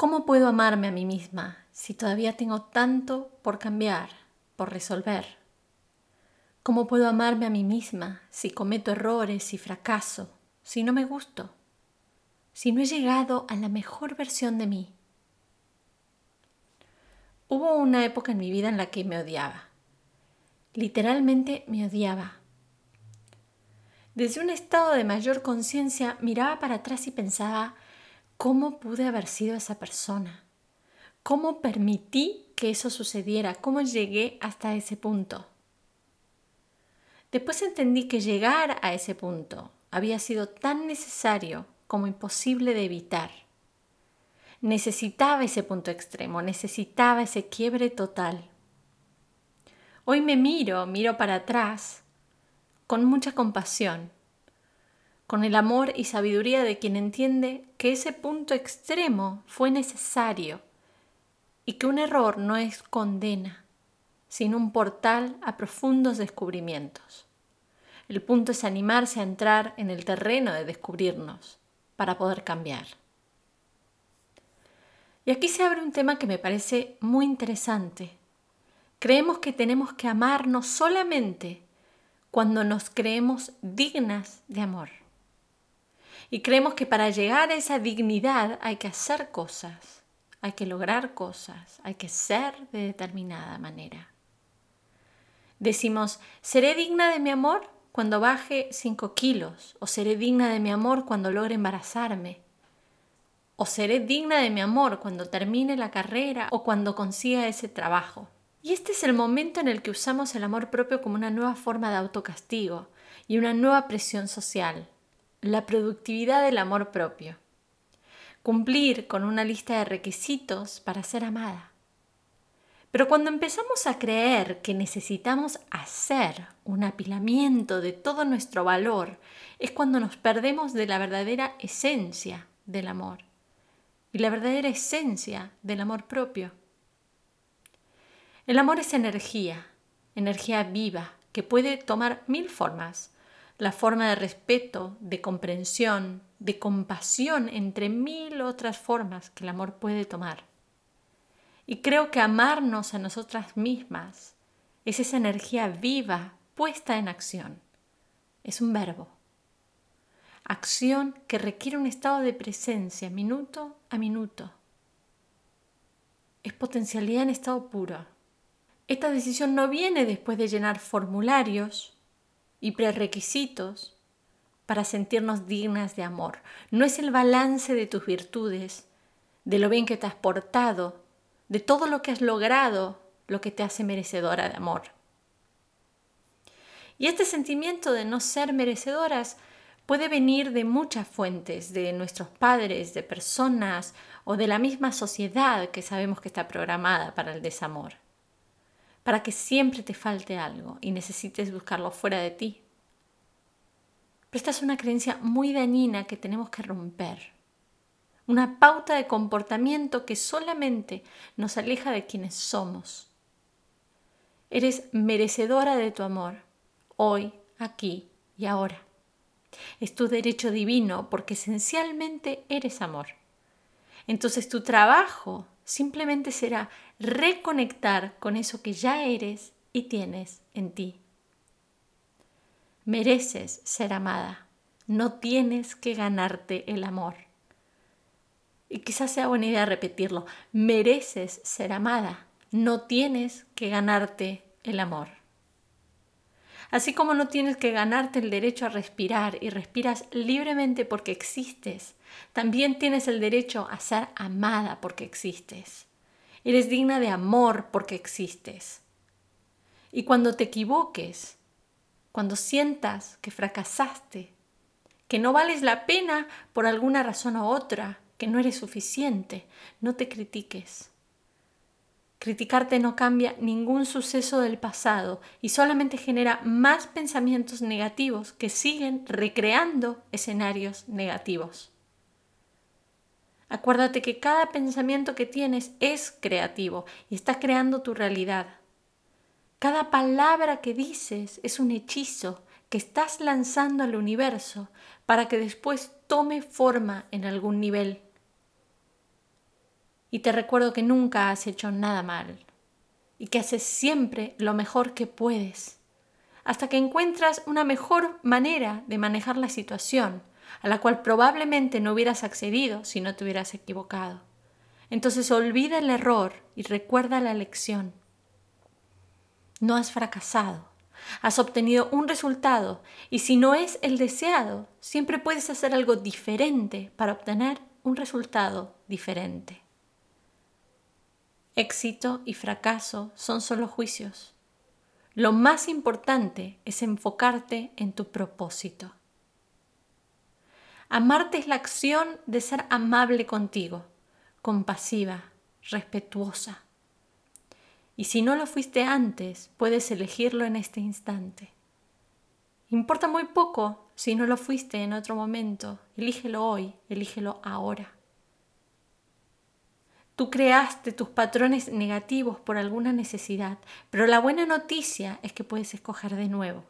¿Cómo puedo amarme a mí misma si todavía tengo tanto por cambiar, por resolver? ¿Cómo puedo amarme a mí misma si cometo errores y fracaso, si no me gusto, si no he llegado a la mejor versión de mí? Hubo una época en mi vida en la que me odiaba. Literalmente me odiaba. Desde un estado de mayor conciencia miraba para atrás y pensaba, ¿Cómo pude haber sido esa persona? ¿Cómo permití que eso sucediera? ¿Cómo llegué hasta ese punto? Después entendí que llegar a ese punto había sido tan necesario como imposible de evitar. Necesitaba ese punto extremo, necesitaba ese quiebre total. Hoy me miro, miro para atrás, con mucha compasión con el amor y sabiduría de quien entiende que ese punto extremo fue necesario y que un error no es condena, sino un portal a profundos descubrimientos. El punto es animarse a entrar en el terreno de descubrirnos para poder cambiar. Y aquí se abre un tema que me parece muy interesante. Creemos que tenemos que amarnos solamente cuando nos creemos dignas de amor. Y creemos que para llegar a esa dignidad hay que hacer cosas, hay que lograr cosas, hay que ser de determinada manera. Decimos, seré digna de mi amor cuando baje 5 kilos, o seré digna de mi amor cuando logre embarazarme, o seré digna de mi amor cuando termine la carrera o cuando consiga ese trabajo. Y este es el momento en el que usamos el amor propio como una nueva forma de autocastigo y una nueva presión social la productividad del amor propio. Cumplir con una lista de requisitos para ser amada. Pero cuando empezamos a creer que necesitamos hacer un apilamiento de todo nuestro valor, es cuando nos perdemos de la verdadera esencia del amor y la verdadera esencia del amor propio. El amor es energía, energía viva, que puede tomar mil formas, la forma de respeto, de comprensión, de compasión, entre mil otras formas que el amor puede tomar. Y creo que amarnos a nosotras mismas es esa energía viva puesta en acción. Es un verbo. Acción que requiere un estado de presencia minuto a minuto. Es potencialidad en estado puro. Esta decisión no viene después de llenar formularios y prerequisitos para sentirnos dignas de amor. No es el balance de tus virtudes, de lo bien que te has portado, de todo lo que has logrado, lo que te hace merecedora de amor. Y este sentimiento de no ser merecedoras puede venir de muchas fuentes, de nuestros padres, de personas o de la misma sociedad que sabemos que está programada para el desamor para que siempre te falte algo y necesites buscarlo fuera de ti. Pero esta es una creencia muy dañina que tenemos que romper. Una pauta de comportamiento que solamente nos aleja de quienes somos. Eres merecedora de tu amor, hoy, aquí y ahora. Es tu derecho divino porque esencialmente eres amor. Entonces tu trabajo simplemente será reconectar con eso que ya eres y tienes en ti. Mereces ser amada, no tienes que ganarte el amor. Y quizás sea buena idea repetirlo, mereces ser amada, no tienes que ganarte el amor. Así como no tienes que ganarte el derecho a respirar y respiras libremente porque existes, también tienes el derecho a ser amada porque existes. Eres digna de amor porque existes. Y cuando te equivoques, cuando sientas que fracasaste, que no vales la pena por alguna razón u otra, que no eres suficiente, no te critiques. Criticarte no cambia ningún suceso del pasado y solamente genera más pensamientos negativos que siguen recreando escenarios negativos. Acuérdate que cada pensamiento que tienes es creativo y está creando tu realidad. Cada palabra que dices es un hechizo que estás lanzando al universo para que después tome forma en algún nivel. Y te recuerdo que nunca has hecho nada mal y que haces siempre lo mejor que puedes, hasta que encuentras una mejor manera de manejar la situación, a la cual probablemente no hubieras accedido si no te hubieras equivocado. Entonces olvida el error y recuerda la lección. No has fracasado, has obtenido un resultado y si no es el deseado, siempre puedes hacer algo diferente para obtener un resultado diferente. Éxito y fracaso son solo juicios. Lo más importante es enfocarte en tu propósito. Amarte es la acción de ser amable contigo, compasiva, respetuosa. Y si no lo fuiste antes, puedes elegirlo en este instante. Importa muy poco si no lo fuiste en otro momento. Elígelo hoy, elígelo ahora. Tú creaste tus patrones negativos por alguna necesidad, pero la buena noticia es que puedes escoger de nuevo,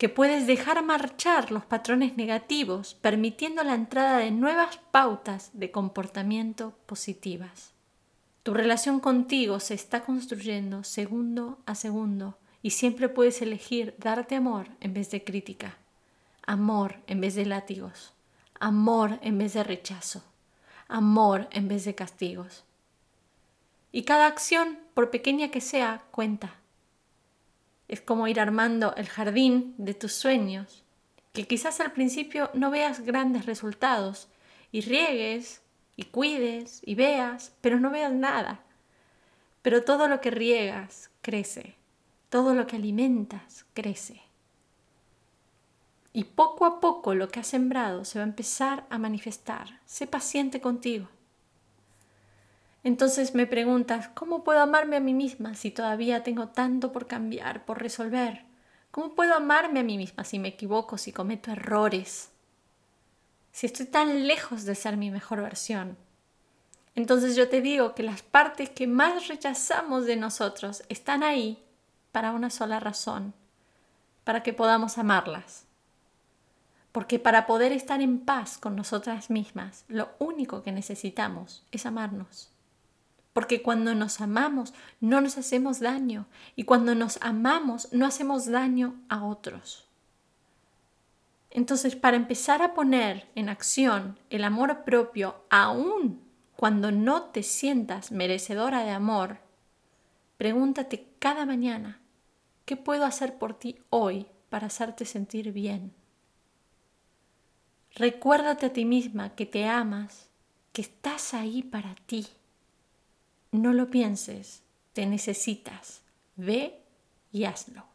que puedes dejar marchar los patrones negativos, permitiendo la entrada de nuevas pautas de comportamiento positivas. Tu relación contigo se está construyendo segundo a segundo y siempre puedes elegir darte amor en vez de crítica, amor en vez de látigos, amor en vez de rechazo, amor en vez de castigos. Y cada acción, por pequeña que sea, cuenta. Es como ir armando el jardín de tus sueños, que quizás al principio no veas grandes resultados y riegues y cuides y veas, pero no veas nada. Pero todo lo que riegas crece todo lo que alimentas crece. Y poco a poco lo que has sembrado se va a empezar a manifestar. Sé paciente contigo. Entonces me preguntas, ¿cómo puedo amarme a mí misma si todavía tengo tanto por cambiar, por resolver? ¿Cómo puedo amarme a mí misma si me equivoco, si cometo errores? Si estoy tan lejos de ser mi mejor versión. Entonces yo te digo que las partes que más rechazamos de nosotros están ahí para una sola razón, para que podamos amarlas. Porque para poder estar en paz con nosotras mismas, lo único que necesitamos es amarnos. Porque cuando nos amamos no nos hacemos daño y cuando nos amamos no hacemos daño a otros. Entonces, para empezar a poner en acción el amor propio, aún cuando no te sientas merecedora de amor, pregúntate cada mañana, ¿Qué puedo hacer por ti hoy para hacerte sentir bien? Recuérdate a ti misma que te amas, que estás ahí para ti. No lo pienses, te necesitas. Ve y hazlo.